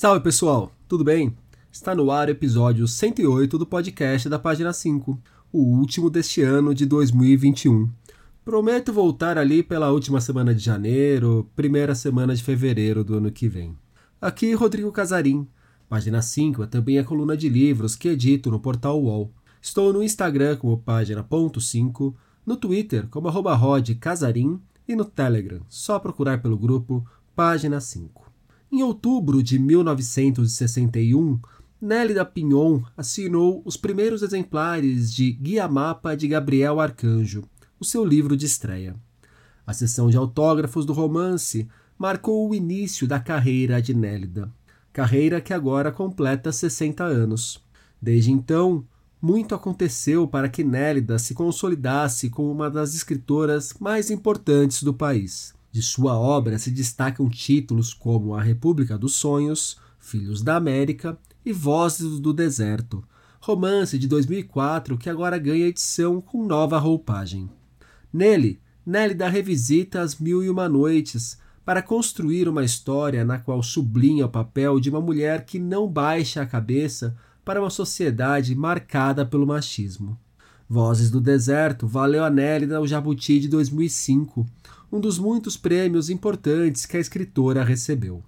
Salve pessoal, tudo bem? Está no ar o episódio 108 do podcast da página 5, o último deste ano de 2021. Prometo voltar ali pela última semana de janeiro, primeira semana de fevereiro do ano que vem. Aqui Rodrigo Casarim. Página 5 é também a coluna de livros que edito no portal UOL. Estou no Instagram como página.5, no Twitter como arroba e no Telegram, só procurar pelo grupo Página 5. Em outubro de 1961, Nélida Pinhon assinou os primeiros exemplares de Guia Mapa de Gabriel Arcanjo, o seu livro de estreia. A sessão de autógrafos do romance marcou o início da carreira de Nélida, carreira que agora completa 60 anos. Desde então, muito aconteceu para que Nélida se consolidasse como uma das escritoras mais importantes do país. De sua obra se destacam títulos como A República dos Sonhos, Filhos da América e Vozes do Deserto, romance de 2004 que agora ganha edição com nova roupagem. Nele, Nélida revisita As Mil e Uma Noites para construir uma história na qual sublinha o papel de uma mulher que não baixa a cabeça para uma sociedade marcada pelo machismo. Vozes do Deserto valeu a Nélida o Jabuti de 2005, um dos muitos prêmios importantes que a escritora recebeu.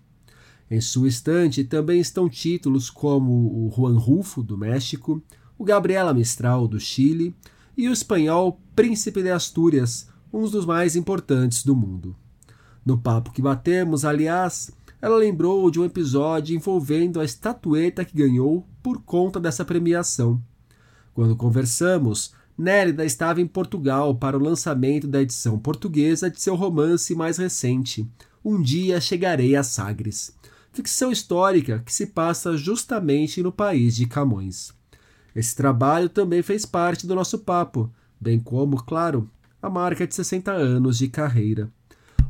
Em sua estante também estão títulos como o Juan Rufo, do México, o Gabriela Mistral, do Chile, e o espanhol Príncipe de Astúrias, um dos mais importantes do mundo. No papo que batemos, aliás, ela lembrou de um episódio envolvendo a estatueta que ganhou por conta dessa premiação. Quando conversamos, Nélida estava em Portugal para o lançamento da edição portuguesa de seu romance mais recente, Um Dia Chegarei a Sagres, ficção histórica que se passa justamente no país de Camões. Esse trabalho também fez parte do nosso papo, bem como, claro, a marca de 60 anos de carreira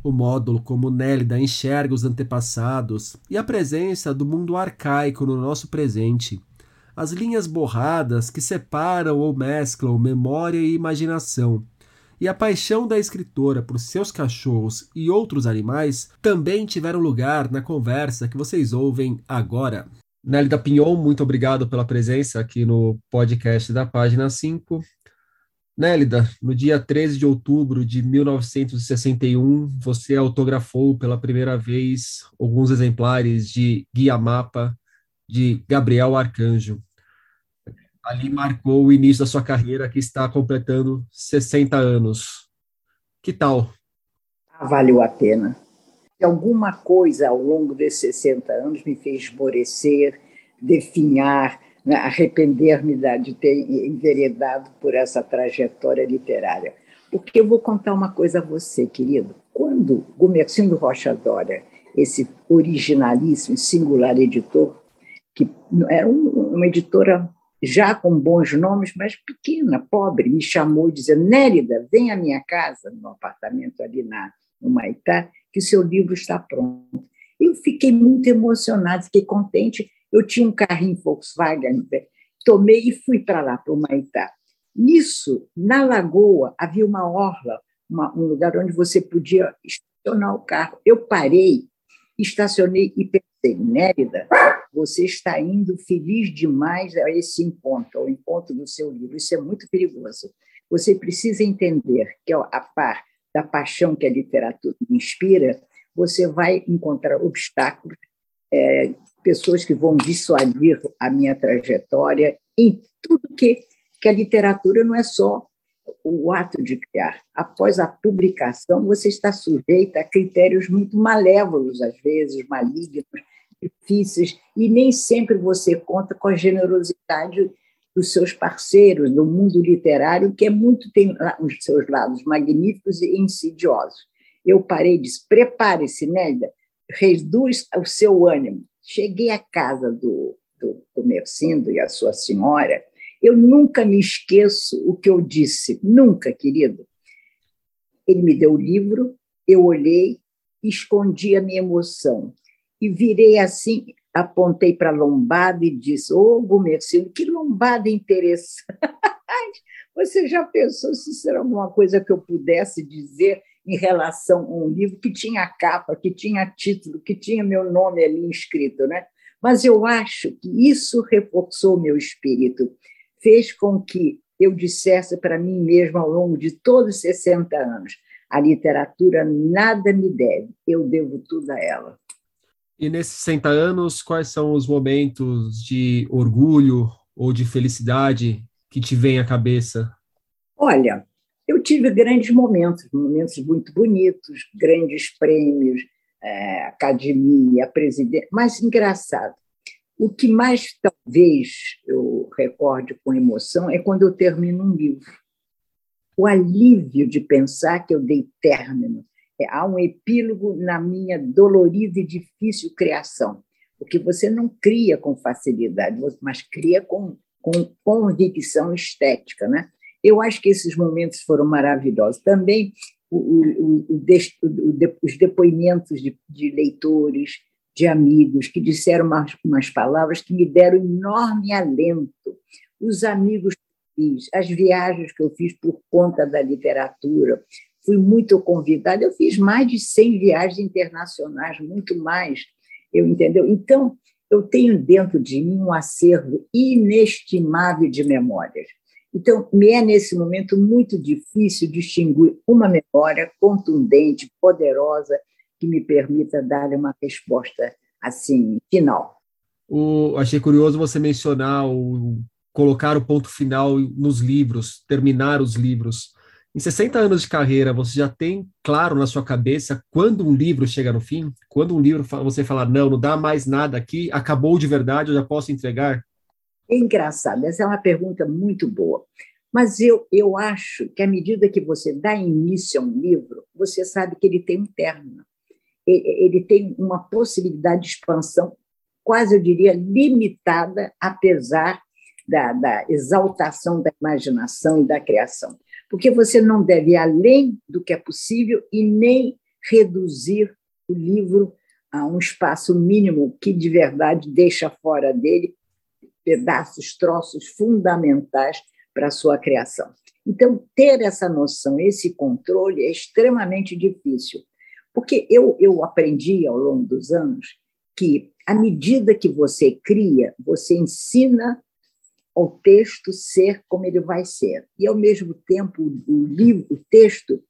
o módulo como Nélida enxerga os antepassados e a presença do mundo arcaico no nosso presente, as linhas borradas que separam ou mesclam memória e imaginação, e a paixão da escritora por seus cachorros e outros animais também tiveram lugar na conversa que vocês ouvem agora. Nélida Pinhon, muito obrigado pela presença aqui no podcast da página 5. Nélida, no dia 13 de outubro de 1961, você autografou pela primeira vez alguns exemplares de Guia Mapa de Gabriel Arcanjo. Ali marcou o início da sua carreira, que está completando 60 anos. Que tal? Ah, valeu a pena. Alguma coisa ao longo desses 60 anos me fez esmorecer, definhar, né, arrepender-me de ter enveredado por essa trajetória literária. Porque eu vou contar uma coisa a você, querido. Quando Gumercindo Rocha Dória, esse originalíssimo, singular editor, que era uma editora já com bons nomes, mas pequena, pobre, me chamou dizendo: Nérida, vem à minha casa, no apartamento ali na, no Maitá, que seu livro está pronto. Eu fiquei muito emocionada, fiquei contente eu tinha um carrinho Volkswagen, tomei e fui para lá, para o Maitá. Nisso, na lagoa, havia uma orla, uma, um lugar onde você podia estacionar o carro. Eu parei, estacionei e pensei, Nérida, você está indo feliz demais a esse encontro, ao encontro do seu livro. Isso é muito perigoso. Você precisa entender que, a par da paixão que a literatura inspira, você vai encontrar obstáculos é, pessoas que vão dissuadir a minha trajetória em tudo que, que a literatura não é só o ato de criar. Após a publicação, você está sujeita a critérios muito malévolos, às vezes, malignos, difíceis, e nem sempre você conta com a generosidade dos seus parceiros do mundo literário, que é muito tem os seus lados magníficos e insidiosos. Eu parei de prepare-se, Nélia, reduz o seu ânimo, Cheguei à casa do, do, do Mercindo e a sua senhora, eu nunca me esqueço o que eu disse, nunca, querido. Ele me deu o livro, eu olhei, escondi a minha emoção e virei assim, apontei para a lombada e disse: Ô, oh, que lombada interessante! Você já pensou se era alguma coisa que eu pudesse dizer em relação a um livro que tinha capa, que tinha título, que tinha meu nome ali inscrito, né? Mas eu acho que isso reforçou meu espírito, fez com que eu dissesse para mim mesma ao longo de todos os 60 anos: a literatura nada me deve, eu devo tudo a ela. E nesses 60 anos, quais são os momentos de orgulho ou de felicidade que te vem à cabeça? Olha, eu tive grandes momentos, momentos muito bonitos, grandes prêmios, é, academia, presidente, mas engraçado. O que mais talvez eu recorde com emoção é quando eu termino um livro. O alívio de pensar que eu dei término. É, há um epílogo na minha dolorida e difícil criação, porque você não cria com facilidade, mas cria com, com convicção estética. Né? Eu acho que esses momentos foram maravilhosos. Também o, o, o, os depoimentos de, de, leitores, de amigos, que disseram umas, umas palavras que me deram enorme alento. Os amigos que fiz, as viagens que eu fiz por conta da literatura, fui muito convidada. Eu fiz mais de 100 viagens internacionais, muito mais, eu entendeu? Então, eu tenho dentro de mim um acervo inestimável de memórias. Então, me é nesse momento muito difícil distinguir uma memória contundente, poderosa, que me permita dar uma resposta assim final. O, achei curioso você mencionar o colocar o ponto final nos livros, terminar os livros. Em 60 anos de carreira, você já tem claro na sua cabeça quando um livro chega no fim? Quando um livro você fala, não, não dá mais nada aqui, acabou de verdade, eu já posso entregar? Engraçado, essa é uma pergunta muito boa. Mas eu, eu acho que à medida que você dá início a um livro, você sabe que ele tem um término. Ele tem uma possibilidade de expansão, quase eu diria limitada, apesar da, da exaltação da imaginação e da criação. Porque você não deve ir além do que é possível e nem reduzir o livro a um espaço mínimo que de verdade deixa fora dele pedaços, troços fundamentais para a sua criação. Então, ter essa noção, esse controle é extremamente difícil, porque eu, eu aprendi ao longo dos anos que, à medida que você cria, você ensina ao texto ser como ele vai ser. E, ao mesmo tempo, o, livro, o texto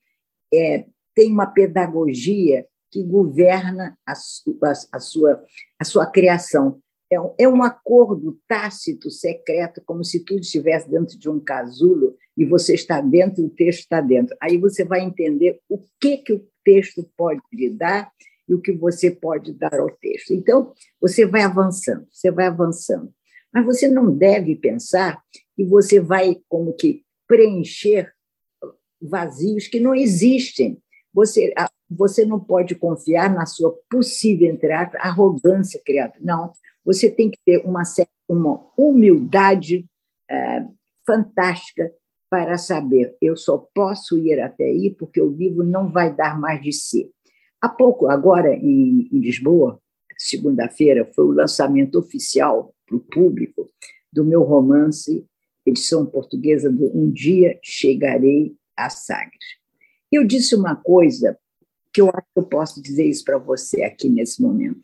é, tem uma pedagogia que governa a, a, a, sua, a sua criação. É um, é um acordo tácito, secreto, como se tudo estivesse dentro de um casulo e você está dentro e o texto está dentro. Aí você vai entender o que, que o texto pode lhe dar e o que você pode dar ao texto. Então, você vai avançando, você vai avançando. Mas você não deve pensar que você vai como que preencher vazios que não existem. Você, você não pode confiar na sua possível, entre arrogância criativa. Não, você tem que ter uma, uma humildade é, fantástica para saber eu só posso ir até aí porque o livro não vai dar mais de si. Há pouco, agora em, em Lisboa, segunda-feira, foi o lançamento oficial para o público do meu romance, edição portuguesa do Um Dia Chegarei a Sagres. Eu disse uma coisa que eu acho que eu posso dizer isso para você aqui nesse momento.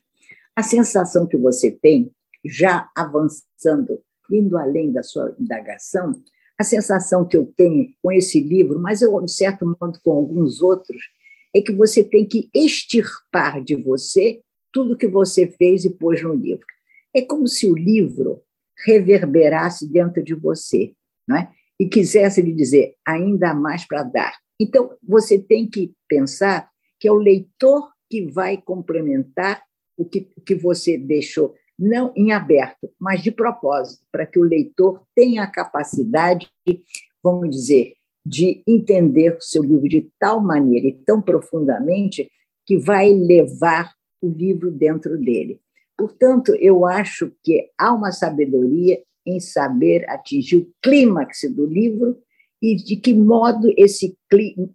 A sensação que você tem, já avançando, indo além da sua indagação, a sensação que eu tenho com esse livro, mas eu, de certo modo, com alguns outros, é que você tem que extirpar de você tudo que você fez e pôs no livro. É como se o livro reverberasse dentro de você, não é? e quisesse lhe dizer ainda mais para dar. Então, você tem que pensar que é o leitor que vai complementar o que, que você deixou, não em aberto, mas de propósito, para que o leitor tenha a capacidade, vamos dizer, de entender o seu livro de tal maneira e tão profundamente que vai levar o livro dentro dele. Portanto, eu acho que há uma sabedoria em saber atingir o clímax do livro e de que modo esse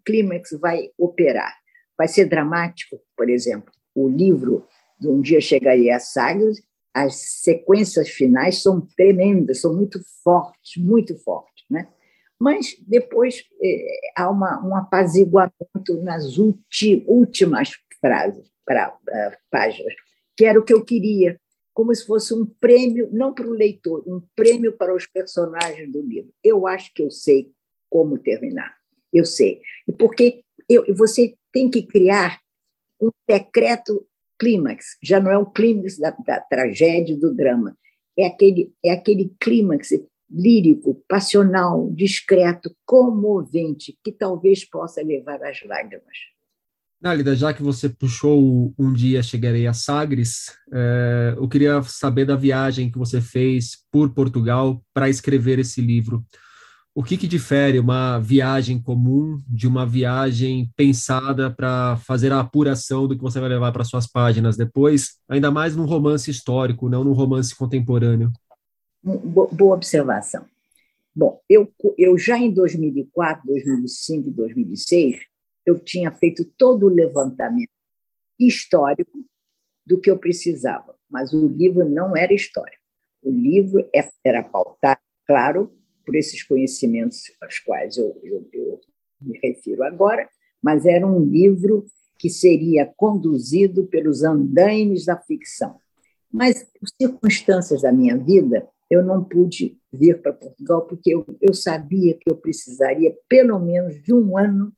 clímax vai operar. Vai ser dramático, por exemplo, o livro de Um Dia Chegaria a Sagres, as sequências finais são tremendas, são muito fortes, muito fortes. Né? Mas depois é, há uma, um apaziguamento nas ulti, últimas frases, pra, uh, páginas, que era o que eu queria. como se fosse um prêmio, não para o leitor, um prêmio para os personagens do livro. Eu acho que eu sei como terminar. Eu sei. E porque eu, você tem que criar um secreto clímax, já não é o clímax da, da tragédia, do drama, é aquele, é aquele clímax lírico, passional, discreto, comovente, que talvez possa levar às lágrimas. Nálida, já que você puxou Um Dia Chegarei a Sagres, é, eu queria saber da viagem que você fez por Portugal para escrever esse livro. O que, que difere uma viagem comum de uma viagem pensada para fazer a apuração do que você vai levar para suas páginas depois, ainda mais num romance histórico, não num romance contemporâneo? Boa observação. Bom, eu, eu já em 2004, 2005 e 2006 eu tinha feito todo o levantamento histórico do que eu precisava, mas o livro não era história. O livro é, era pautado, claro, por esses conhecimentos aos quais eu, eu, eu me refiro agora, mas era um livro que seria conduzido pelos andaimes da ficção. Mas, por circunstâncias da minha vida, eu não pude vir para Portugal, porque eu, eu sabia que eu precisaria pelo menos de um ano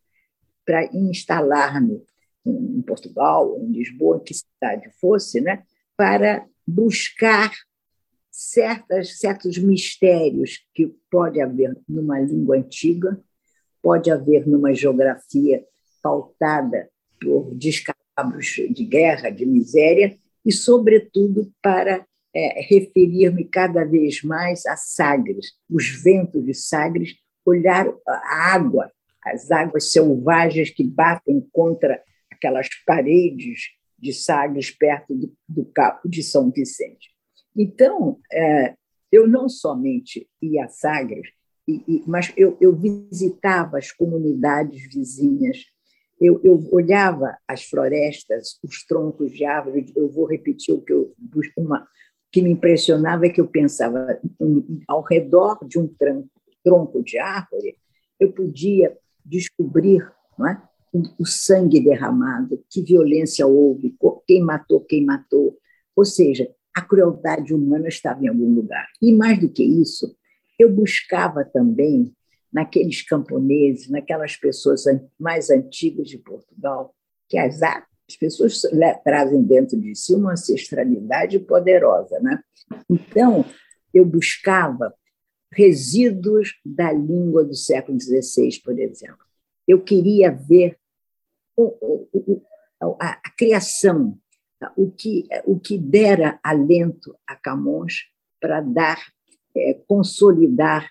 para instalar-me em Portugal, em Lisboa, que cidade fosse, né, para buscar certas, certos mistérios que pode haver numa língua antiga, pode haver numa geografia pautada por descalabros de guerra, de miséria, e, sobretudo, para é, referir-me cada vez mais a Sagres, os ventos de Sagres, olhar a água as águas selvagens que batem contra aquelas paredes de Sagres perto do, do Cabo de São Vicente. Então, é, eu não somente ia a Sagres, e, e, mas eu, eu, visitava as comunidades vizinhas, eu, eu, olhava as florestas, os troncos de árvores. Eu vou repetir o que eu uma que me impressionava é que eu pensava um, ao redor de um tronco, tronco de árvore, eu podia descobrir não é? o sangue derramado, que violência houve, quem matou, quem matou. Ou seja, a crueldade humana estava em algum lugar. E mais do que isso, eu buscava também naqueles camponeses, naquelas pessoas mais antigas de Portugal, que as, as pessoas trazem dentro de si uma ancestralidade poderosa. Né? Então, eu buscava resíduos da língua do século XVI, por exemplo. Eu queria ver a, a criação, o que, o que dera alento a Camões para dar, é, consolidar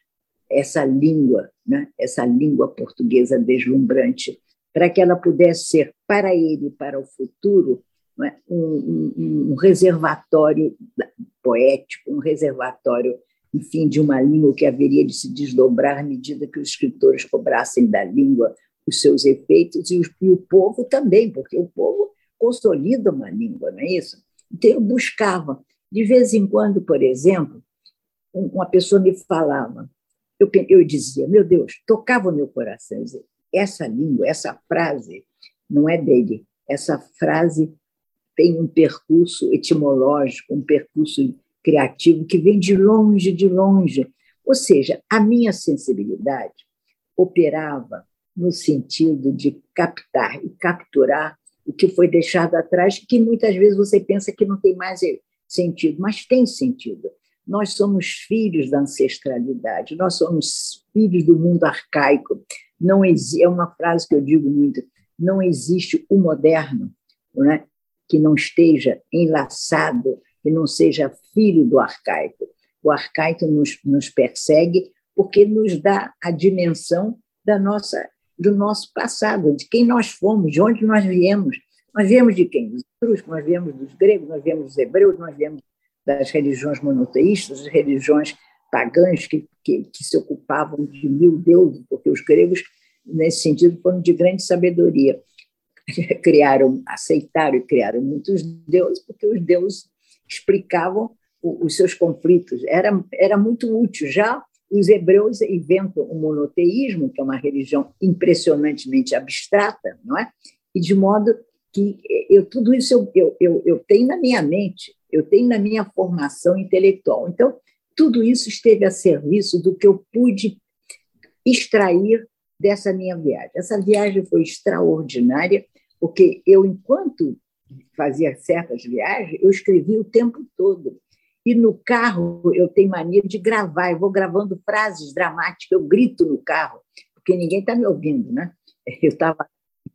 essa língua, né? essa língua portuguesa deslumbrante, para que ela pudesse ser, para ele, para o futuro, é? um, um, um reservatório poético, um reservatório enfim, de uma língua que haveria de se desdobrar à medida que os escritores cobrassem da língua os seus efeitos e, e o povo também, porque o povo consolida uma língua, não é isso? Então, eu buscava. De vez em quando, por exemplo, uma pessoa me falava, eu, eu dizia, meu Deus, tocava o meu coração, dizia, essa língua, essa frase não é dele, essa frase tem um percurso etimológico, um percurso criativo que vem de longe, de longe. Ou seja, a minha sensibilidade operava no sentido de captar e capturar o que foi deixado atrás, que muitas vezes você pensa que não tem mais sentido, mas tem sentido. Nós somos filhos da ancestralidade, nós somos filhos do mundo arcaico. Não é uma frase que eu digo muito: não existe o moderno né, que não esteja enlaçado que não seja filho do arcaico. O arcaico nos, nos persegue porque nos dá a dimensão da nossa, do nosso passado, de quem nós fomos, de onde nós viemos. Nós viemos de quem? Dos etruscos, nós viemos dos gregos, nós viemos dos hebreus, nós viemos das religiões monoteístas, das religiões pagãs que, que, que se ocupavam de mil deuses, porque os gregos, nesse sentido, foram de grande sabedoria. Criaram, aceitaram e criaram muitos deuses, porque os deuses explicavam os seus conflitos. Era, era muito útil. Já os hebreus inventam o monoteísmo, que é uma religião impressionantemente abstrata, não é? E de modo que eu, tudo isso eu, eu, eu, eu tenho na minha mente. eu tenho na minha formação intelectual. Então, tudo isso esteve a serviço do que eu pude extrair dessa minha viagem. Essa viagem foi extraordinária, porque eu, enquanto fazia certas viagens, eu escrevia o tempo todo. E no carro eu tenho mania de gravar, eu vou gravando frases dramáticas, eu grito no carro, porque ninguém está me ouvindo, né? Eu estava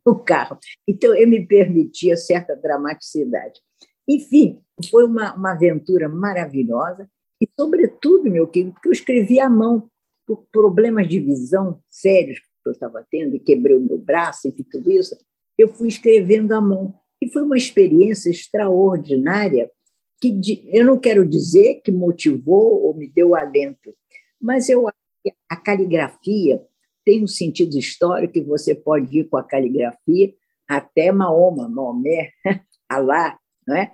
no carro. Então eu me permitia certa dramaticidade. Enfim, foi uma, uma aventura maravilhosa e, sobretudo, meu querido, porque eu escrevi à mão por problemas de visão sérios que eu estava tendo e quebrei o meu braço e tudo isso, eu fui escrevendo à mão. E foi uma experiência extraordinária que eu não quero dizer que motivou ou me deu alento, mas eu a caligrafia tem um sentido histórico que você pode ir com a caligrafia até Mahoma, Maomé, Alá, não é?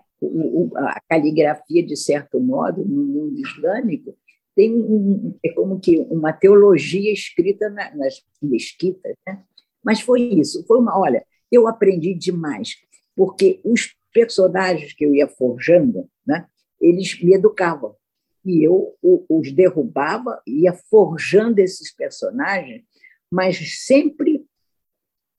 a caligrafia, de certo modo, no mundo islâmico, tem um, é como que uma teologia escrita na, nas mesquitas, né? Mas foi isso, foi uma, olha, eu aprendi demais, porque os personagens que eu ia forjando, né, eles me educavam. E eu os derrubava, ia forjando esses personagens, mas sempre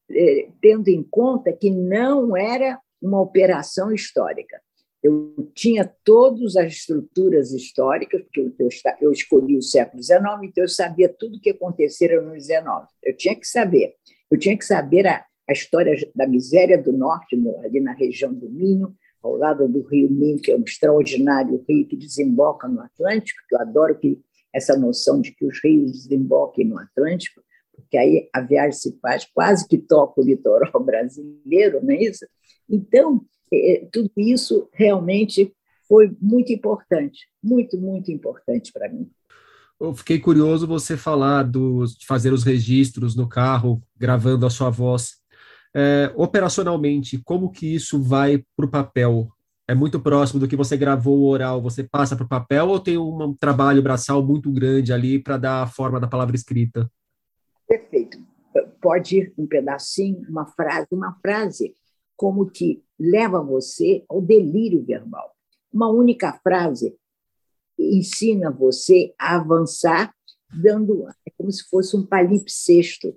eh, tendo em conta que não era uma operação histórica. Eu tinha todas as estruturas históricas, porque eu, eu, escolhi o século XIX, então eu sabia tudo o que acontecera no XIX. Eu tinha que saber. Eu tinha que saber a, a história da miséria do norte, ali na região do Minho, ao lado do rio Minho, que é um extraordinário rio que desemboca no Atlântico, que eu adoro que essa noção de que os rios desemboquem no Atlântico, porque aí a viagem se faz quase que toca o litoral brasileiro, não é isso? Então, é, é, tudo isso realmente foi muito importante, muito, muito importante para mim. Eu fiquei curioso você falar do, de fazer os registros no carro, gravando a sua voz. É, operacionalmente, como que isso vai para o papel? É muito próximo do que você gravou oral, você passa para o papel ou tem um trabalho braçal muito grande ali para dar a forma da palavra escrita? Perfeito. Pode ir um pedacinho, uma frase, uma frase como que leva você ao delírio verbal. Uma única frase ensina você a avançar, dando é como se fosse um palimpsesto,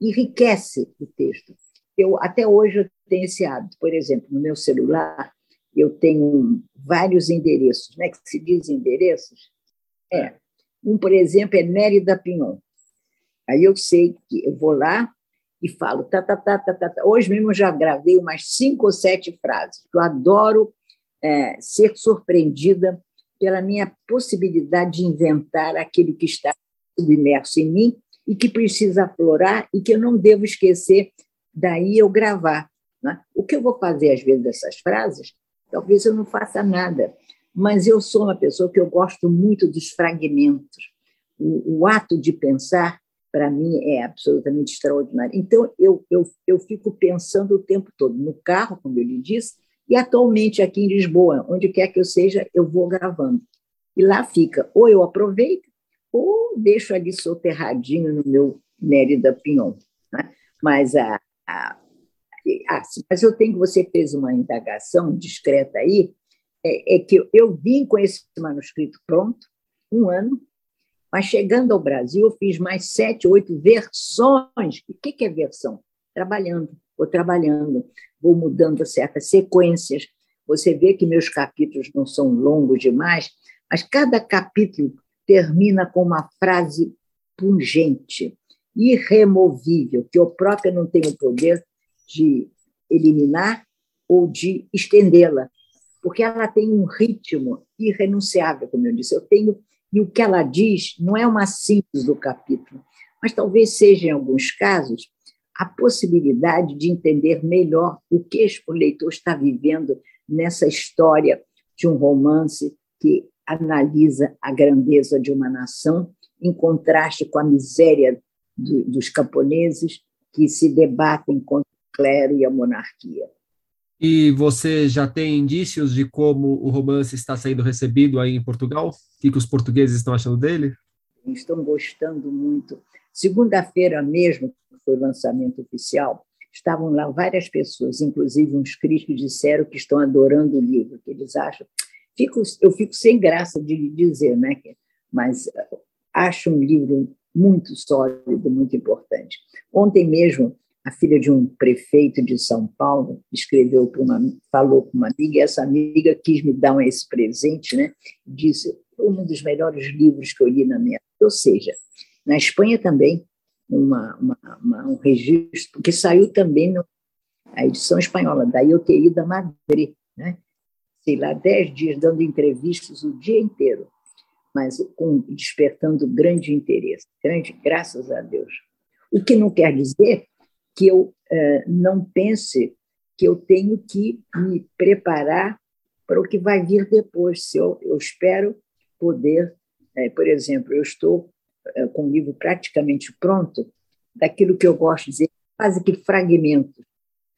enriquece o texto. Eu até hoje eu tenho esse hábito, por exemplo, no meu celular eu tenho vários endereços, né? Que se diz endereços? É. Um, por exemplo, é Mérida Pinhon. Aí eu sei que eu vou lá, e falo, tá, tá, tá, tá, tá, tá. Hoje mesmo eu já gravei umas cinco ou sete frases. Eu adoro é, ser surpreendida pela minha possibilidade de inventar aquilo que está submerso em mim e que precisa aflorar e que eu não devo esquecer daí eu gravar. Né? O que eu vou fazer às vezes dessas frases, talvez eu não faça nada, mas eu sou uma pessoa que eu gosto muito dos fragmentos. O, o ato de pensar para mim é absolutamente extraordinário. Então, eu, eu, eu fico pensando o tempo todo no carro, como eu lhe disse, e atualmente aqui em Lisboa, onde quer que eu seja, eu vou gravando. E lá fica, ou eu aproveito, ou deixo ali soterradinho no meu Mérida Pinhon. Né? Mas, a, a, a, mas eu tenho que você fez uma indagação discreta aí, é, é que eu, eu vim com esse manuscrito pronto, um ano, mas chegando ao Brasil, eu fiz mais sete, oito versões. O que é versão? Trabalhando, vou trabalhando, vou mudando certas sequências. Você vê que meus capítulos não são longos demais, mas cada capítulo termina com uma frase pungente, irremovível, que eu própria não tenho o poder de eliminar ou de estendê-la, porque ela tem um ritmo irrenunciável, como eu disse. Eu tenho e o que ela diz não é uma síntese do capítulo, mas talvez seja, em alguns casos, a possibilidade de entender melhor o que o leitor está vivendo nessa história de um romance que analisa a grandeza de uma nação em contraste com a miséria do, dos camponeses que se debatem contra o clero e a monarquia. E você já tem indícios de como o romance está sendo recebido aí em Portugal? O que, que os portugueses estão achando dele? Estão gostando muito. Segunda-feira mesmo, que foi o lançamento oficial, estavam lá várias pessoas, inclusive uns críticos disseram que estão adorando o livro, que eles acham fico, eu fico sem graça de dizer, né? mas acho um livro muito sólido, muito importante. Ontem mesmo, a filha de um prefeito de São Paulo escreveu para uma, falou com uma amiga, e essa amiga quis me dar esse presente, né? Disse um dos melhores livros que eu li na minha vida. Ou seja, na Espanha também uma, uma, uma, um registro que saiu também no, a edição espanhola da IOTI da Madrid, né? Sei lá, dez dias dando entrevistas o dia inteiro mas com, despertando grande interesse, grande, graças a Deus. O que não quer dizer que eu eh, não pense que eu tenho que me preparar para o que vai vir depois. Se eu, eu espero poder, eh, por exemplo, eu estou eh, com o livro praticamente pronto, daquilo que eu gosto de dizer, quase que fragmentos,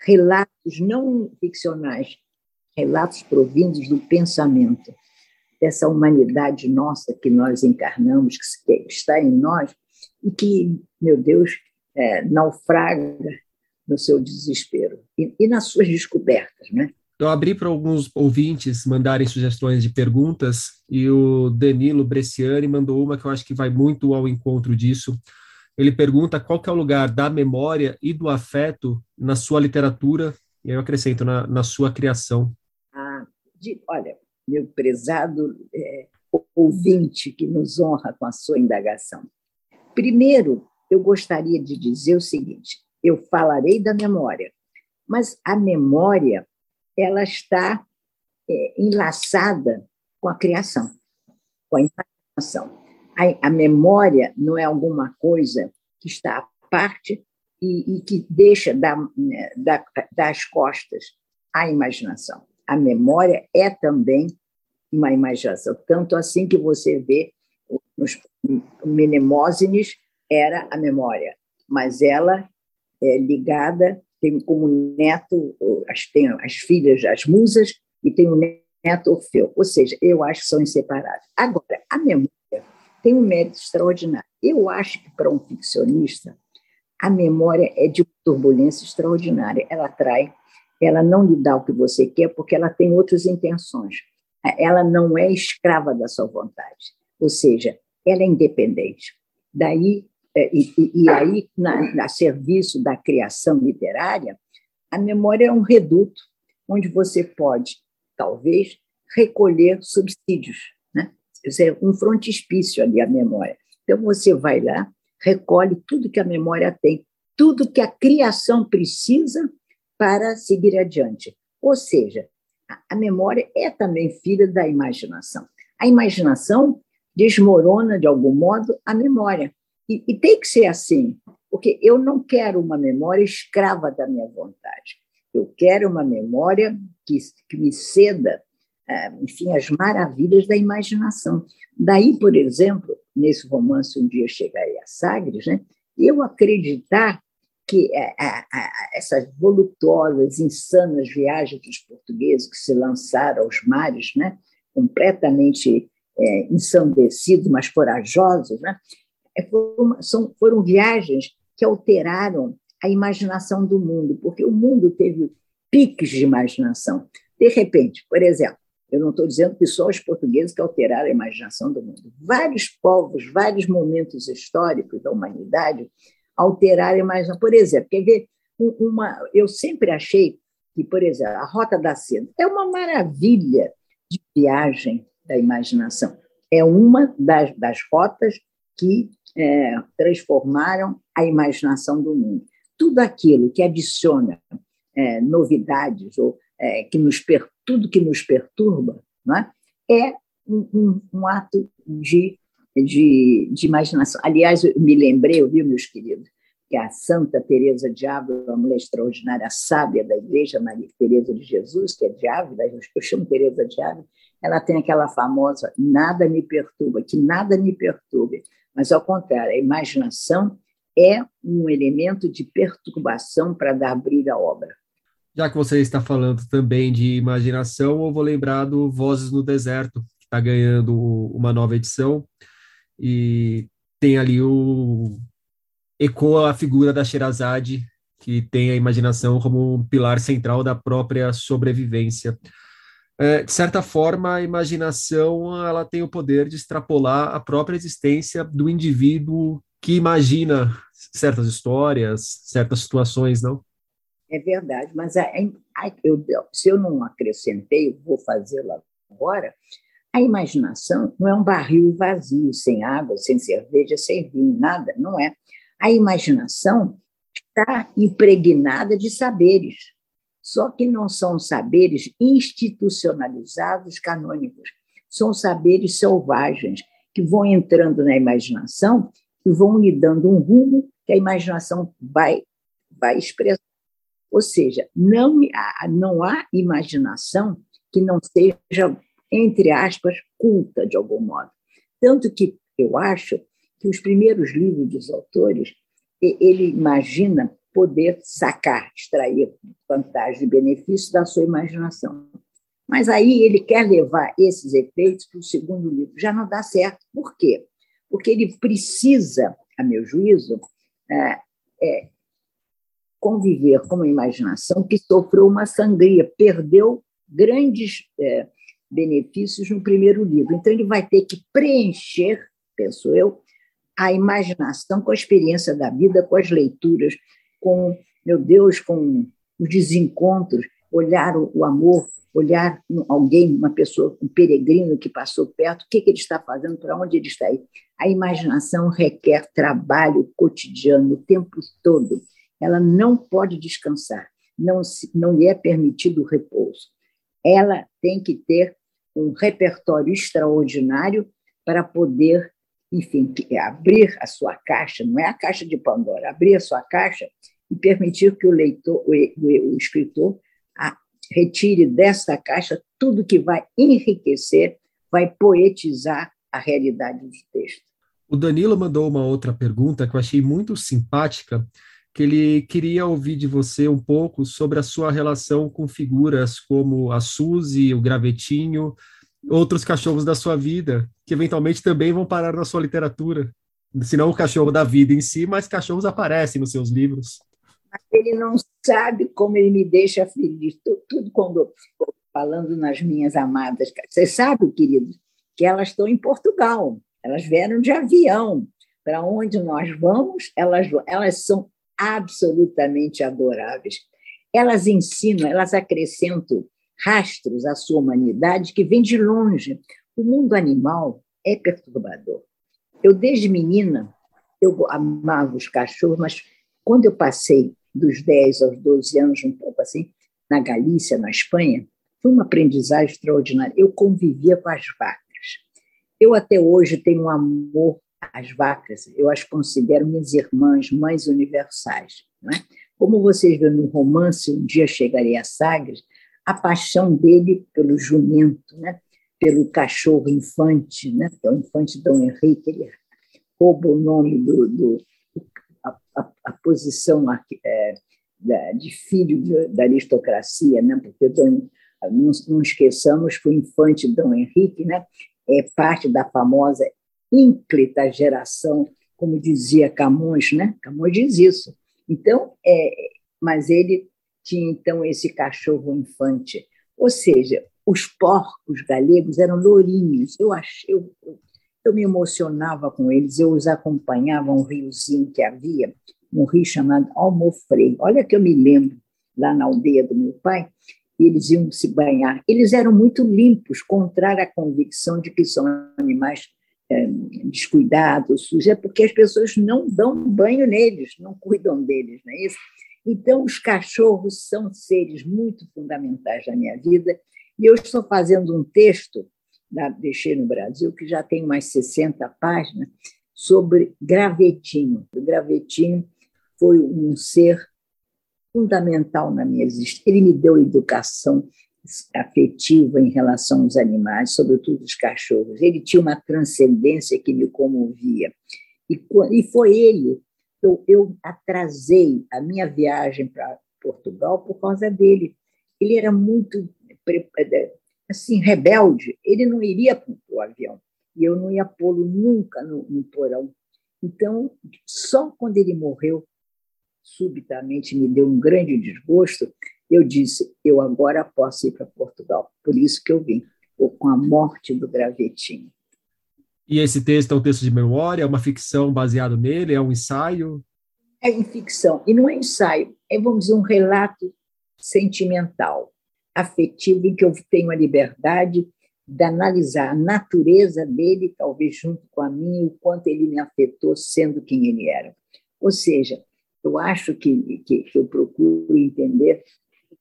relatos não ficcionais, relatos provindos do pensamento dessa humanidade nossa que nós encarnamos, que está em nós, e que, meu Deus, é, naufraga no seu desespero e, e nas suas descobertas, né? Eu abri para alguns ouvintes mandarem sugestões de perguntas e o Danilo Bresciani mandou uma que eu acho que vai muito ao encontro disso. Ele pergunta qual é o lugar da memória e do afeto na sua literatura, e eu acrescento, na, na sua criação. Ah, de, olha, meu prezado é, ouvinte que nos honra com a sua indagação. Primeiro, eu gostaria de dizer o seguinte: eu falarei da memória, mas a memória ela está é, enlaçada com a criação, com a imaginação. A, a, memória não é alguma coisa que está à parte e, e que deixa da, né, da, das costas à imaginação. A memória é também uma imaginação. Tanto assim que você vê nos Mnemógenes era a memória, mas ela é ligada, tem como neto, as, tem as filhas, as musas, e tem o neto Orfeu. Ou seja, eu acho que são inseparáveis. Agora, a memória tem um mérito extraordinário. Eu acho que para um ficcionista, a memória é de turbulência extraordinária. Ela atrai, ela não lhe dá o que você quer porque ela tem outras intenções ela não é escrava da sua vontade, ou seja, ela é independente. Daí é, e, e, aí, na, na serviço da criação literária, a memória é um reduto onde você pode, talvez, recolher subsídios. Né? É um frontispício ali, a memória. Então, você vai lá, recolhe tudo que a memória tem, tudo que a criação precisa para seguir adiante. Ou seja, a memória é também filha da imaginação. A imaginação desmorona, de algum modo, a memória. E, e, tem que ser assim, porque eu não quero uma memória escrava da minha vontade. Eu quero uma memória que, que me ceda, é, enfim, as maravilhas da imaginação. Daí, por exemplo, nesse romance Um Dia Chegarei a Sagres, né, eu acreditar que é, é, essas voluptuosas, insanas viagens dos portugueses que se lançaram aos mares, né, completamente é, ensandecidos, mas corajosos, né, é, foram, são, foram viagens que alteraram a imaginação do mundo, porque o mundo teve piques de imaginação. De repente, por exemplo, eu não estou dizendo que só os portugueses que alteraram a imaginação do mundo. Vários povos, vários momentos históricos da humanidade alterarem mais. Por exemplo, quer ver? Uma, eu sempre achei que, por exemplo, a Rota da Seda é uma maravilha de viagem da imaginação. É uma das, das rotas que é, transformaram a imaginação do mundo. Tudo aquilo que adiciona é, novidades ou é, que nos per, tudo que nos perturba, é? é um, um, um ato de de, de imaginação. Aliás, eu me lembrei, viu, meus queridos, que a Santa Teresa de Ávila, uma mulher extraordinária, sábia da Igreja Maria Teresa de Jesus, que é de Ávila, eu chamo Teresa de Ávila, ela tem aquela famosa nada me perturba, que nada me perturbe, mas ao contrário, a imaginação é um elemento de perturbação para dar brilho à obra. Já que você está falando também de imaginação, eu vou lembrar do Vozes no Deserto, que está ganhando uma nova edição e tem ali o ecoa a figura da Sherazade, que tem a imaginação como um pilar central da própria sobrevivência. é, de certa forma, a imaginação ela tem o poder de extrapolar a própria existência do indivíduo que imagina certas histórias, certas situações, não? É verdade, mas a, a, eu, se eu não acrescentei, vou fazê-lo agora. A imaginação não é um barril vazio, sem água, sem cerveja, sem vinho, nada, não é. A imaginação está impregnada de saberes, só que não são saberes institucionalizados, canônicos, são saberes selvagens que vão entrando na imaginação e vão lhe dando um rumo que a imaginação vai, vai expressar. Ou seja, não, não há imaginação que não seja, entre aspas, culta de algum modo. Tanto que eu acho que os primeiros livros dos autores, ele imagina poder sacar, extrair vantagem e benefício da sua imaginação. Mas aí ele quer levar esses efeitos para o segundo livro. Já não dá certo. Por quê? Porque ele precisa, a meu juízo, é, é, conviver com uma imaginação que sofreu uma sangria, perdeu grandes é, benefícios no primeiro livro. Então, ele vai ter que preencher, penso eu, a imaginação com a experiência da vida, com as leituras, com, meu Deus, com os desencontros, olhar o, amor, olhar alguém, uma pessoa, um peregrino que passou perto, o que, ele está fazendo, para onde ele está aí. A imaginação requer trabalho cotidiano o tempo todo. Ela não pode descansar, não, não lhe é permitido o repouso. Ela tem que ter um repertório extraordinário para poder, enfim, abrir a sua caixa, não é a caixa de Pandora, abrir a sua caixa e permitir que o leitor, o, escritor, a, retire desta caixa tudo que vai enriquecer, vai poetizar a realidade do texto. O Danilo mandou uma outra pergunta que eu achei muito simpática, que ele queria ouvir de você um pouco sobre a sua relação com figuras como a Suzy, o Gravetinho, outros cachorros da sua vida, que eventualmente também vão parar na sua literatura. Se não o cachorro da vida em si, mas cachorros aparecem nos seus livros ele não sabe como ele me deixa feliz. Tudo quando falando nas minhas amadas. Você sabe, querido, que elas estão em Portugal. Elas vieram de avião. Para onde nós vamos, elas, elas são absolutamente adoráveis. Elas ensinam, elas acrescentam rastros à sua humanidade que vem de longe. O mundo animal é perturbador. Eu, desde menina, eu amava os cachorros, mas quando eu passei dos 10 aos 12 anos, um pouco assim, na Galícia, na Espanha, foi uma aprendizagem extraordinária. Eu convivia com as vacas. Eu até hoje tenho um amor às vacas. Eu as considero minhas irmãs, mães universais. Não é? Como vocês vêem no romance Um Dia Chegarei a Sagres, a paixão dele pelo jumento, né? pelo cachorro infante, né? que é o infante Dom Henrique, ele rouba o nome do, do, a, a posição é, de filho de, da aristocracia, né? porque Dom, não, não, esqueçamos que o infante Dom Henrique né? é parte da famosa ínclita geração, como dizia Camões, né? Camões diz isso. Então, é, mas ele tinha então esse cachorro infante, ou seja, os porcos galegos eram lourinhos. Eu achei, eu, eu me emocionava com eles, eu os acompanhava um riozinho que havia, um rio chamado Almofrei. Olha que eu me lembro, lá na aldeia do meu pai, eles iam se banhar. Eles eram muito limpos, contrário à convicção de que são animais é, descuidados, sujos, é porque as pessoas não dão banho neles, não cuidam deles, não é isso? Então, os cachorros são seres muito fundamentais na minha vida, e eu estou fazendo um texto da Deixei no Brasil, que já tem mais 60 páginas, sobre Gravetinho. O Gravetinho foi um ser fundamental na minha existência. Ele me deu educação afetiva em relação aos animais, sobretudo os cachorros. Ele tinha uma transcendência que me comovia. E, e foi ele. Eu, eu atrasei a minha viagem para Portugal por causa dele. Ele era muito assim rebelde. Ele não iria para o avião e eu não ia pô-lo nunca no, no porão. Então, só quando ele morreu, subitamente me deu um grande desgosto, eu disse: eu agora posso ir para Portugal. Por isso que eu vim, com a morte do gravetinho. E esse texto é um texto de memória, é uma ficção baseada nele, é um ensaio? É em ficção, e não é ensaio, é, vamos dizer, um relato sentimental, afetivo, em que eu tenho a liberdade de analisar a natureza dele, talvez junto com a minha, o quanto ele me afetou sendo quem ele era. Ou seja, eu acho que, que, que eu procuro entender.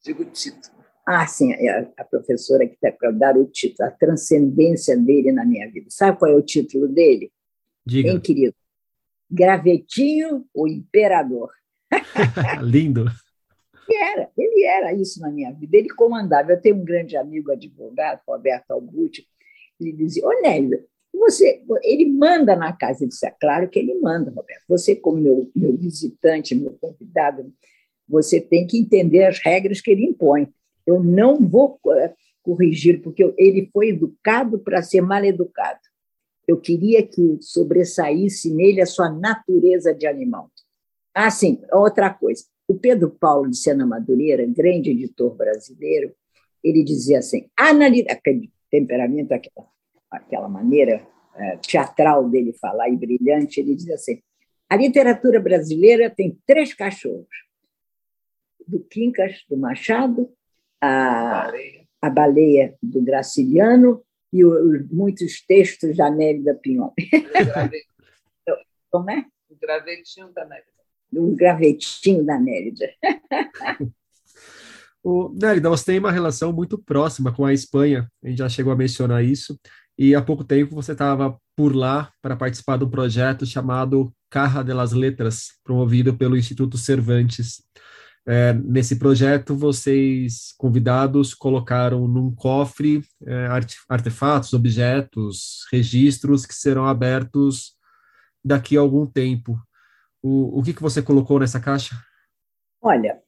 Digo o título. Ah, sim, a, a professora que está para dar o título, a transcendência dele na minha vida. Sabe qual é o título dele? Diga. Bem, querido. Gravetinho, o Imperador. Lindo. Ele era, ele era isso na minha vida. Ele comandava. Eu tenho um grande amigo advogado, Roberto Albucci, ele dizia: Ô Nélio, você, ele manda na casa. Ele disse: é claro que ele manda, Roberto. Você, como meu, meu visitante, meu convidado, você tem que entender as regras que ele impõe. Eu não vou eh, corrigir, porque ele foi educado para ser mal educado. Eu queria que sobressaísse nele a sua natureza de animal. Ah, sim, outra coisa. O Pedro Paulo de Sena Madureira, grande editor brasileiro, ele dizia assim: analisa aquele temperamento, aquela, aquela maneira é, teatral dele falar e brilhante, ele dizia assim: a literatura brasileira tem três cachorros: do Quincas, do Machado, a, baleia. a baleia do Graciliano e os, muitos textos da Nélida Pinhon. Como é? O gravetinho da Nélida um gravetinho da Nérida. o, Nérida, você tem uma relação muito próxima com a Espanha, a gente já chegou a mencionar isso, e há pouco tempo você estava por lá para participar de um projeto chamado Carra de las Letras, promovido pelo Instituto Cervantes. É, nesse projeto, vocês, convidados, colocaram num cofre é, artefatos, objetos, registros que serão abertos daqui a algum tempo. O, o que, que você colocou nessa caixa? Olha,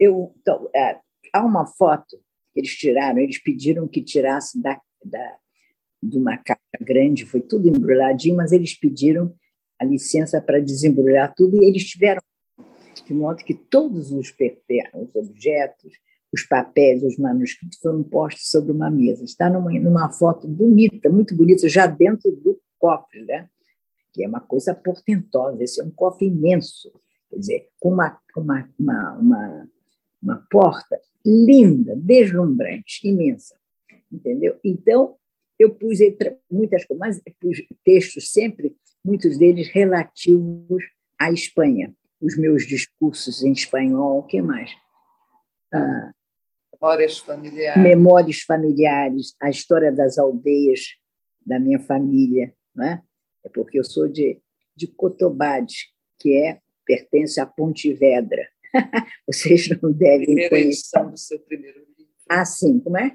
eu, então, é, há uma foto que eles tiraram, eles pediram que tirasse da, da, de uma caixa grande, foi tudo embrulhadinho, mas eles pediram a licença para desembrulhar tudo e eles tiveram de modo que todos os, os objetos, os papéis, os manuscritos foram postos sobre uma mesa. Está numa, numa foto bonita, muito bonita, já dentro do cofre, né? que é uma coisa portentosa. Esse é um cofre imenso, quer dizer, com uma, uma, uma, uma, uma porta linda, deslumbrante, imensa, entendeu? Então, eu pus muitas coisas, mas pus textos sempre, muitos deles relativos à Espanha, os meus discursos em espanhol, o que mais? Ah, memórias familiares. Memórias familiares, a história das aldeias da minha família, não é? porque eu sou de, de Cotobade, que é pertence a Pontevedra. Vocês não devem Primeira conhecer. do seu primeiro livro. Ah, sim, como é?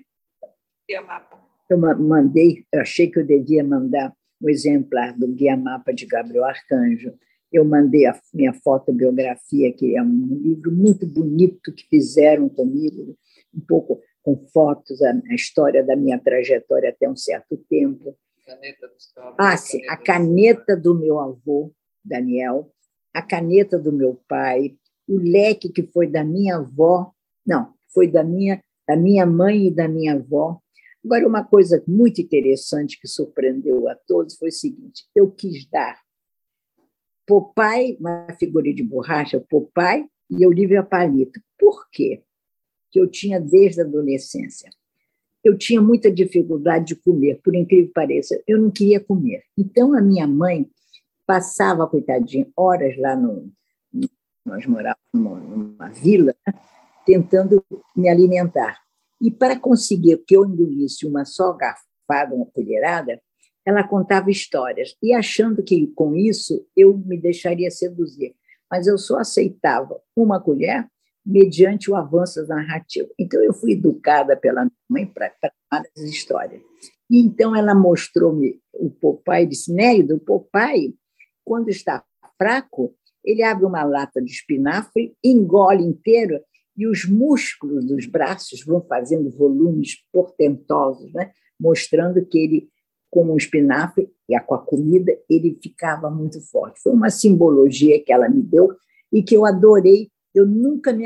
Guia Mapa. Eu mandei, eu achei que eu devia mandar um exemplar do Guia Mapa de Gabriel Arcanjo. Eu mandei a minha fotobiografia, que é um livro muito bonito que fizeram comigo, um pouco com fotos, a, a história da minha trajetória até um certo tempo. Caneta do Ah, sim, a caneta do meu avô, Daniel, a caneta do meu pai, o leque que foi da minha avó, não, foi da minha, da minha mãe e da minha avó. Agora, uma coisa muito interessante que surpreendeu a todos foi o seguinte: eu quis dar Popai, uma figura de borracha, Popai e Olivia Palito. Por quê? Que eu tinha desde a adolescência eu tinha muita dificuldade de comer, por incrível que pareça, eu não queria comer. Então, a minha mãe passava, coitadinha, horas lá no. Nós morávamos numa, numa vila, né, tentando me alimentar. E para conseguir que eu engolisse uma só garfada, uma colherada, ela contava histórias, e achando que com isso eu me deixaria seduzir. Mas eu só aceitava uma colher mediante o avanço da narrativa. Então, eu fui educada pela mãe para várias histórias. E então, ela mostrou-me o e disse: Nélida, o Popeye, quando está fraco, ele abre uma lata de espinafre, engole inteiro e os músculos dos braços vão fazendo volumes portentosos, né? mostrando que ele, com o espinafre e com a comida, ele ficava muito forte. Foi uma simbologia que ela me deu e que eu adorei Eu nunca me,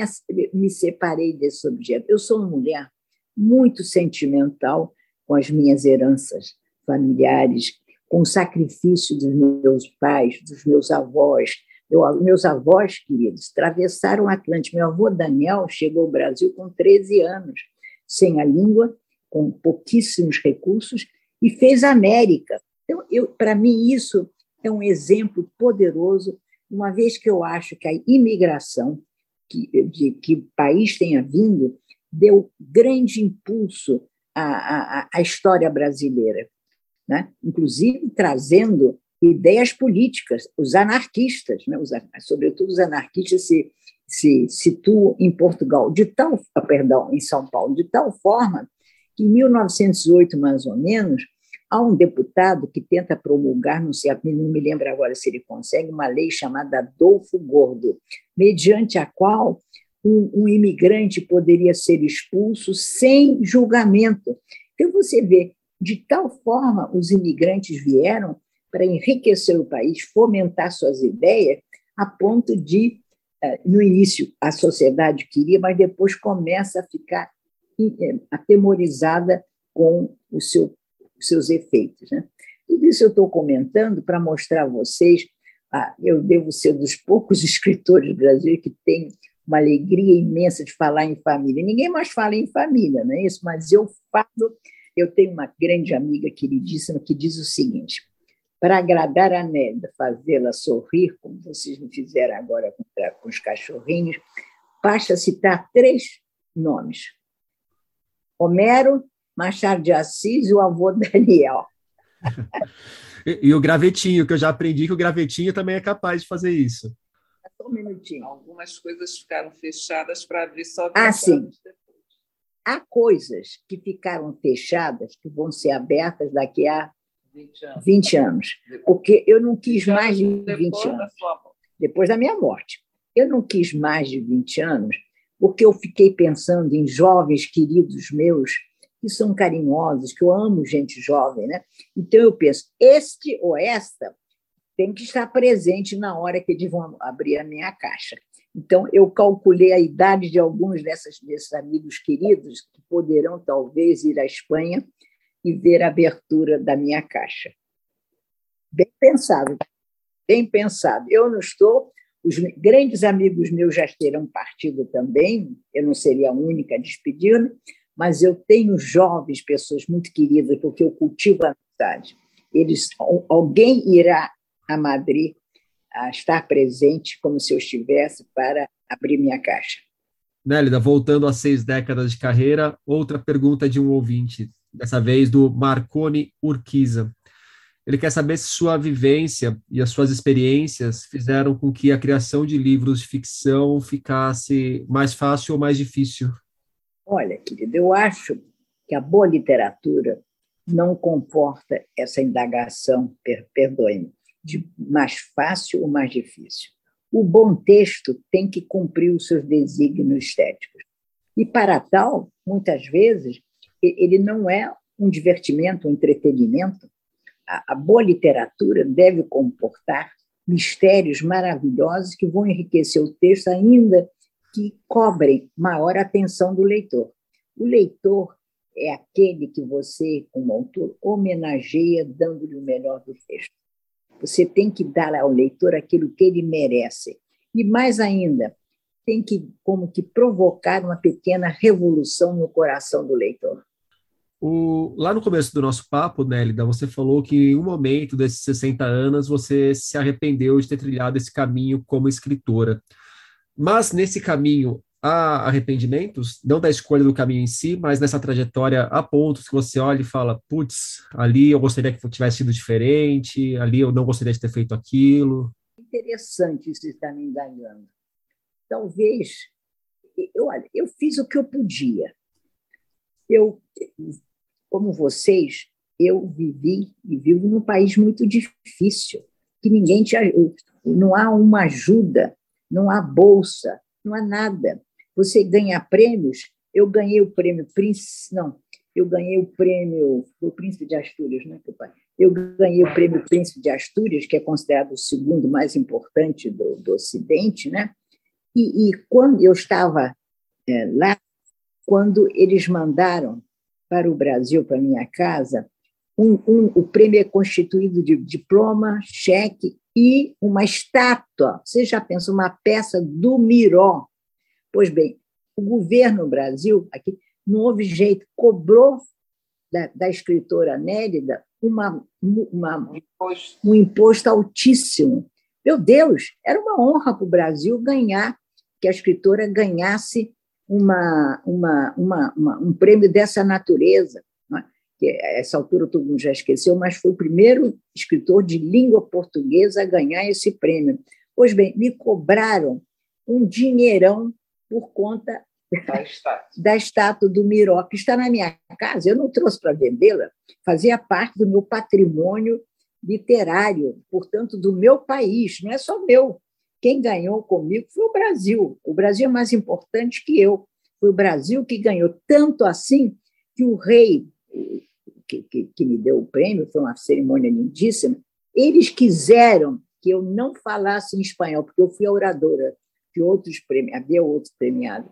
me separei desse objeto. Eu sou uma mulher muito sentimental com as minhas heranças familiares, com o sacrifício dos meus pais, dos meus avós. Eu, meus avós, queridos, atravessaram o Atlântico. Meu avô Daniel chegou ao Brasil com 13 anos, sem a língua, com pouquíssimos recursos, e fez a América. Então, para mim, isso é um exemplo poderoso, uma vez que eu acho que a imigração que, de que país tenha vindo deu grande impulso à, à, à história brasileira, né? inclusive trazendo ideias políticas. Os anarquistas, né? os, sobretudo os anarquistas, se, se situam em Portugal, de tal, perdão, em São Paulo, de tal forma que em 1908, mais ou menos, há um deputado que tenta promulgar, não sei, não me lembro agora se ele consegue, uma lei chamada Adolfo Gordo, mediante a qual um, um imigrante poderia ser expulso sem julgamento. Então, você vê, de tal forma os imigrantes vieram para enriquecer o país, fomentar suas ideias, a ponto de, eh, no início, a sociedade queria, mas depois começa a ficar atemorizada com o seu, os seus efeitos. Né? Tudo isso eu estou comentando para mostrar a vocês. Ah, eu devo ser dos poucos escritores brasileiros que tem uma alegria imensa de falar em família. Ninguém mais fala em família, não é isso? Mas eu falo. Eu tenho uma grande amiga queridíssima que diz o seguinte: para agradar a Nélia, fazê-la sorrir, como vocês me fizeram agora com os cachorrinhos, basta citar três nomes: Homero, Machado de Assis e o avô Daniel. e, e, o gravetinho, que eu já aprendi que o gravetinho também é capaz de fazer isso. Só um minutinho. Algumas coisas ficaram fechadas para abrir só Ah, sim. Há coisas que ficaram fechadas que vão ser abertas daqui a 20 anos. 20 anos. Porque eu não quis mais de 20 anos. Depois da minha morte. Eu não quis mais de 20 anos porque eu fiquei pensando em jovens queridos meus que são carinhosos, que eu amo gente jovem, né? Então eu penso, este ou esta tem que estar presente na hora que eles vão abrir a minha caixa. Então eu calculei a idade de alguns dessas, desses amigos queridos que poderão talvez ir à Espanha e ver a abertura da minha caixa. Bem pensado, bem pensado. Eu não estou os grandes amigos meus já terão partido também, eu não seria a única a despedir, mas eu tenho jovens, pessoas muito queridas, porque eu cultivo a amizade. Eles, alguém irá a Madrid a estar presente, como se eu estivesse, para abrir minha caixa. Nélida, voltando a seis décadas de carreira, outra pergunta de um ouvinte, dessa vez do Marconi Urquiza. Ele quer saber se sua vivência e as suas experiências fizeram com que a criação de livros de ficção ficasse mais fácil ou mais difícil. Olha, querido, eu acho que a boa literatura não comporta essa indagação, per, perdoe-me, de mais fácil ou mais difícil. O bom texto tem que cumprir os seus desígnios estéticos. E, para tal, muitas vezes, ele não é um divertimento, um entretenimento, a, boa literatura deve comportar mistérios maravilhosos que vão enriquecer o texto, ainda que cobrem maior atenção do leitor. O leitor é aquele que você, como autor, homenageia dando-lhe o melhor do texto. Você tem que dar ao leitor aquilo que ele merece. E mais ainda, tem que como que provocar uma pequena revolução no coração do leitor. O, lá no começo do nosso papo, Nélida, você falou que em um momento desses 60 anos você se arrependeu de ter trilhado esse caminho como escritora. Mas nesse caminho há arrependimentos, não da escolha do caminho em si, mas nessa trajetória há pontos que você olha e fala, putz, ali eu gostaria que tivesse sido diferente, ali eu não gostaria de ter feito aquilo. Interessante isso estar me indagando. Talvez, eu, olha, eu fiz o que eu podia. Eu como vocês, eu vivi e vivo num país muito difícil, que ninguém te não há uma ajuda, não há bolsa, não há nada. Você ganha prêmios, eu ganhei o prêmio Príncipe, não, eu ganhei o prêmio, o Príncipe de Astúrias, né, pai? Eu ganhei o prêmio Príncipe de Astúrias, que é considerado o segundo mais importante do, do Ocidente, né? E, e quando eu estava é, lá, quando eles mandaram para o Brasil, para minha casa, um, um, o prêmio é constituído de diploma, cheque e uma estátua. Você já pensa, uma peça do Miró. Pois bem, o governo Brasil, aqui, não houve jeito, cobrou da, da escritora Nélida uma, uma, um imposto altíssimo. Meu Deus, era uma honra para o Brasil ganhar, que a escritora ganhasse uma, uma, uma, uma um prêmio dessa natureza. É? Que a essa altura todo mundo já esqueceu, mas foi o primeiro escritor de língua portuguesa a ganhar esse prêmio. Pois bem, me cobraram um dinheirão por conta da estátua. da estátua do Miró, que está na minha casa. Eu não trouxe para vendê-la, fazia parte do meu patrimônio literário, portanto, do meu país, não é só meu. Quem ganhou comigo foi o Brasil. O Brasil é mais importante que eu. Foi o Brasil que ganhou, tanto assim que o rei, que, que, que me deu o prêmio, foi uma cerimônia lindíssima, eles quiseram que eu não falasse em espanhol, porque eu fui oradora de outros prêmios, havia outros premiados.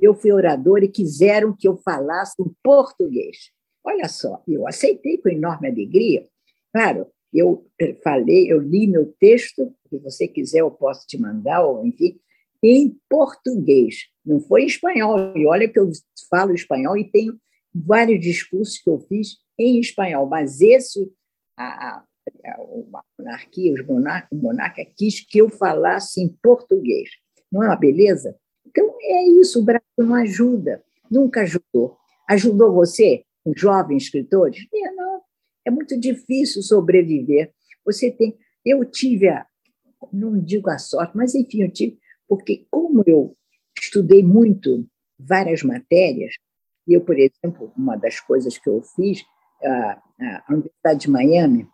Eu fui oradora e quiseram que eu falasse em português. Olha só, eu aceitei com enorme alegria. Claro, eu falei, eu li meu texto, se você quiser eu posso te mandar, ou enfim, em português, não foi em espanhol. E olha que eu falo espanhol e tenho vários discursos que eu fiz em espanhol, mas esse, a, a, a monarquia, os o monarca quis que eu falasse em português. Não é uma beleza? Então, é isso, o Brasil não ajuda, nunca ajudou. Ajudou você, um jovem escritor? É, não, é muito difícil sobreviver. Você tem. Eu tive a. Não digo a sorte, mas enfim, eu tive. Porque, como eu estudei muito várias matérias, e eu, por exemplo, uma das coisas que eu fiz, a, a Universidade de Miami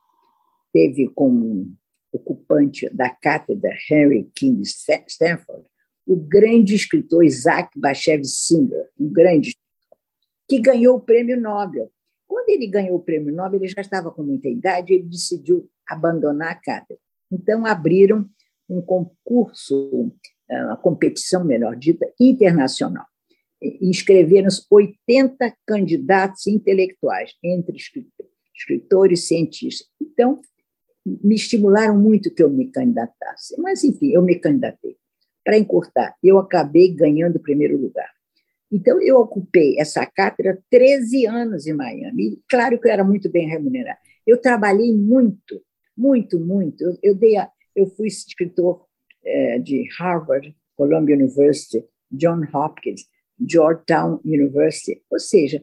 teve como ocupante da cátedra Henry King Stanford o grande escritor Isaac Bashevis Singer, um grande que ganhou o prêmio Nobel. Quando ele ganhou o prêmio Nobel, ele já estava com muita idade, ele decidiu abandonar a cátedra. Então, abriram um concurso, ah, uma competição, melhor dita, internacional. Inscreveram-se 80 candidatos intelectuais, entre escritores cientistas. Então, me estimularam muito que eu me candidatasse. Mas, enfim, eu me candidatei. Para encurtar, eu acabei ganhando o primeiro lugar. Então, eu ocupei essa cátedra 13 anos em Miami. Claro que eu era muito bem remunerada. Eu trabalhei muito, muito, muito. Eu, eu, dei a, eu fui escritor é, de Harvard, Columbia University, John Hopkins, Georgetown University. Ou seja,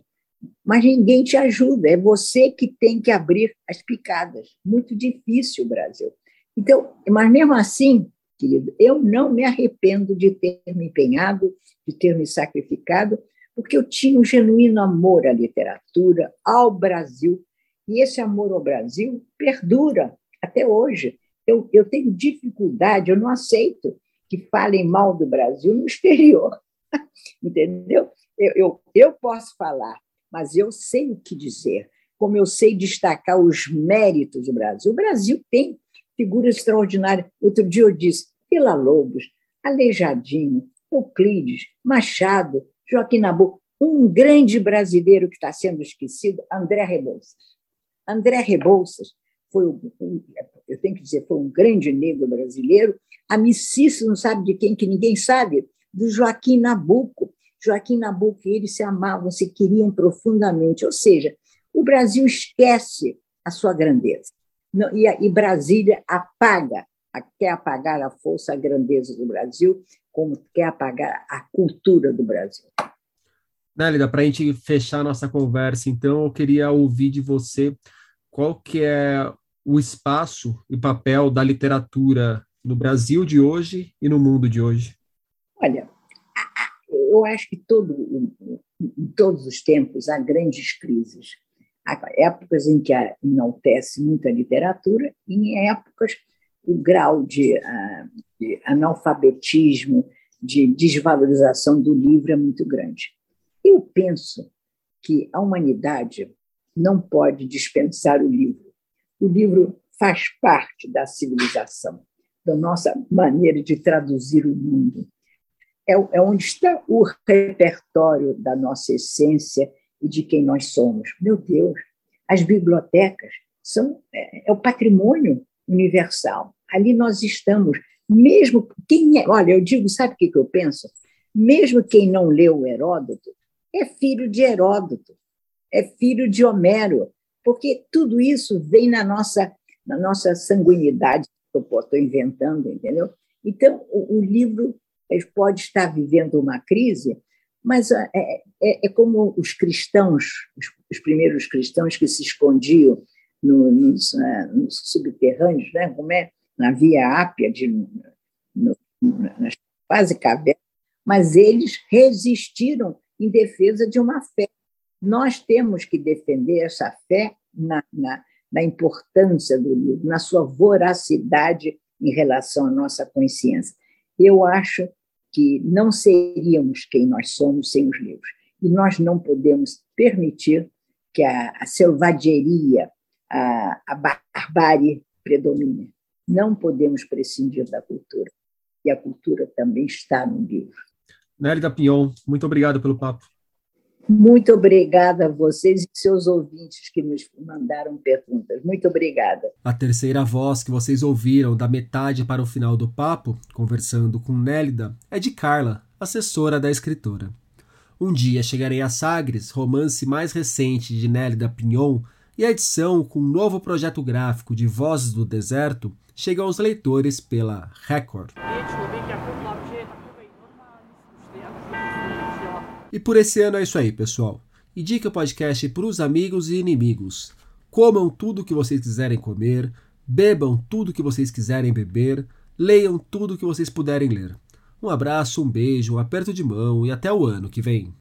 mas ninguém te ajuda, é você que tem que abrir as picadas. Muito difícil Brasil. Então, mas mesmo assim, querido, eu não me arrependo de ter me empenhado, de ter me sacrificado, porque eu tinha um genuíno amor à literatura, ao Brasil, e esse amor ao Brasil perdura até hoje. Eu, eu tenho dificuldade, eu não aceito que falem mal do Brasil no exterior, entendeu? Eu, eu, eu posso falar, mas eu sei o que dizer, como eu sei destacar os méritos do Brasil. O Brasil tem figuras extraordinárias. Outro dia eu disse, Vila Lobos, Aleijadinho, Euclides, Machado, Joaquim Nabuco, um grande brasileiro que está sendo esquecido, André Rebouças. André Rebouças foi, um, eu tenho que dizer, foi um grande negro brasileiro, amicíssimo, não sabe de quem, que ninguém sabe, do Joaquim Nabuco. Joaquim Nabuco e ele se amavam, se queriam profundamente, ou seja, o Brasil esquece a sua grandeza. E, Brasília apaga quer apagar a força, a grandeza do Brasil, como quer apagar a cultura do Brasil. Nélida, para a gente fechar a nossa conversa, então, eu queria ouvir de você qual que é o espaço e papel da literatura no Brasil de hoje e no mundo de hoje. Olha, eu acho que todo, em todos os tempos há grandes crises. Há épocas em que enaltece muita literatura e em épocas o grau de, uh, de analfabetismo, de desvalorização do livro é muito grande. Eu penso que a humanidade não pode dispensar o livro. O livro faz parte da civilização, da nossa maneira de traduzir o mundo. é, é onde está o repertório da nossa essência e de quem nós somos. Meu Deus, as bibliotecas são é, é o patrimônio universal. Ali nós estamos, mesmo quem é, olha, eu digo, sabe o que eu penso? Mesmo quem não leu Heródoto é filho de Heródoto, é filho de Homero, porque tudo isso vem na nossa na nossa sanguinidade que eu estou inventando, entendeu? Então o, o livro pode estar vivendo uma crise, mas é, é, é como os cristãos, os, os, primeiros cristãos que se escondiam no, nos, uh, nos, subterrâneos, né? como é? na Via Ápia, de, no, quase cavernas, mas eles resistiram em defesa de uma fé. Nós temos que defender essa fé na, na, na importância do livro, na sua voracidade em relação à nossa consciência. Eu acho que não seríamos quem nós somos sem os livros. E nós não podemos permitir que a, a selvageria, a, a barbárie predomine. Não podemos prescindir da cultura. E a cultura também está no livro. Nélida Pinhon, muito obrigado pelo papo. Muito obrigada a vocês e seus ouvintes que nos mandaram perguntas. Muito obrigada. A terceira voz que vocês ouviram da metade para o final do papo, conversando com Nélida, é de Carla, assessora da escritora. Um dia chegarei a Sagres, romance mais recente de Nélida Pinhon, e a edição com um novo projeto gráfico de Vozes do Deserto chega aos leitores pela Record. E por esse ano é isso aí, pessoal. Indique o podcast para os amigos e inimigos. Comam tudo o que vocês quiserem comer, bebam tudo o que vocês quiserem beber, leiam tudo o que vocês puderem ler. Um abraço, um beijo, um aperto de mão e até o ano que vem.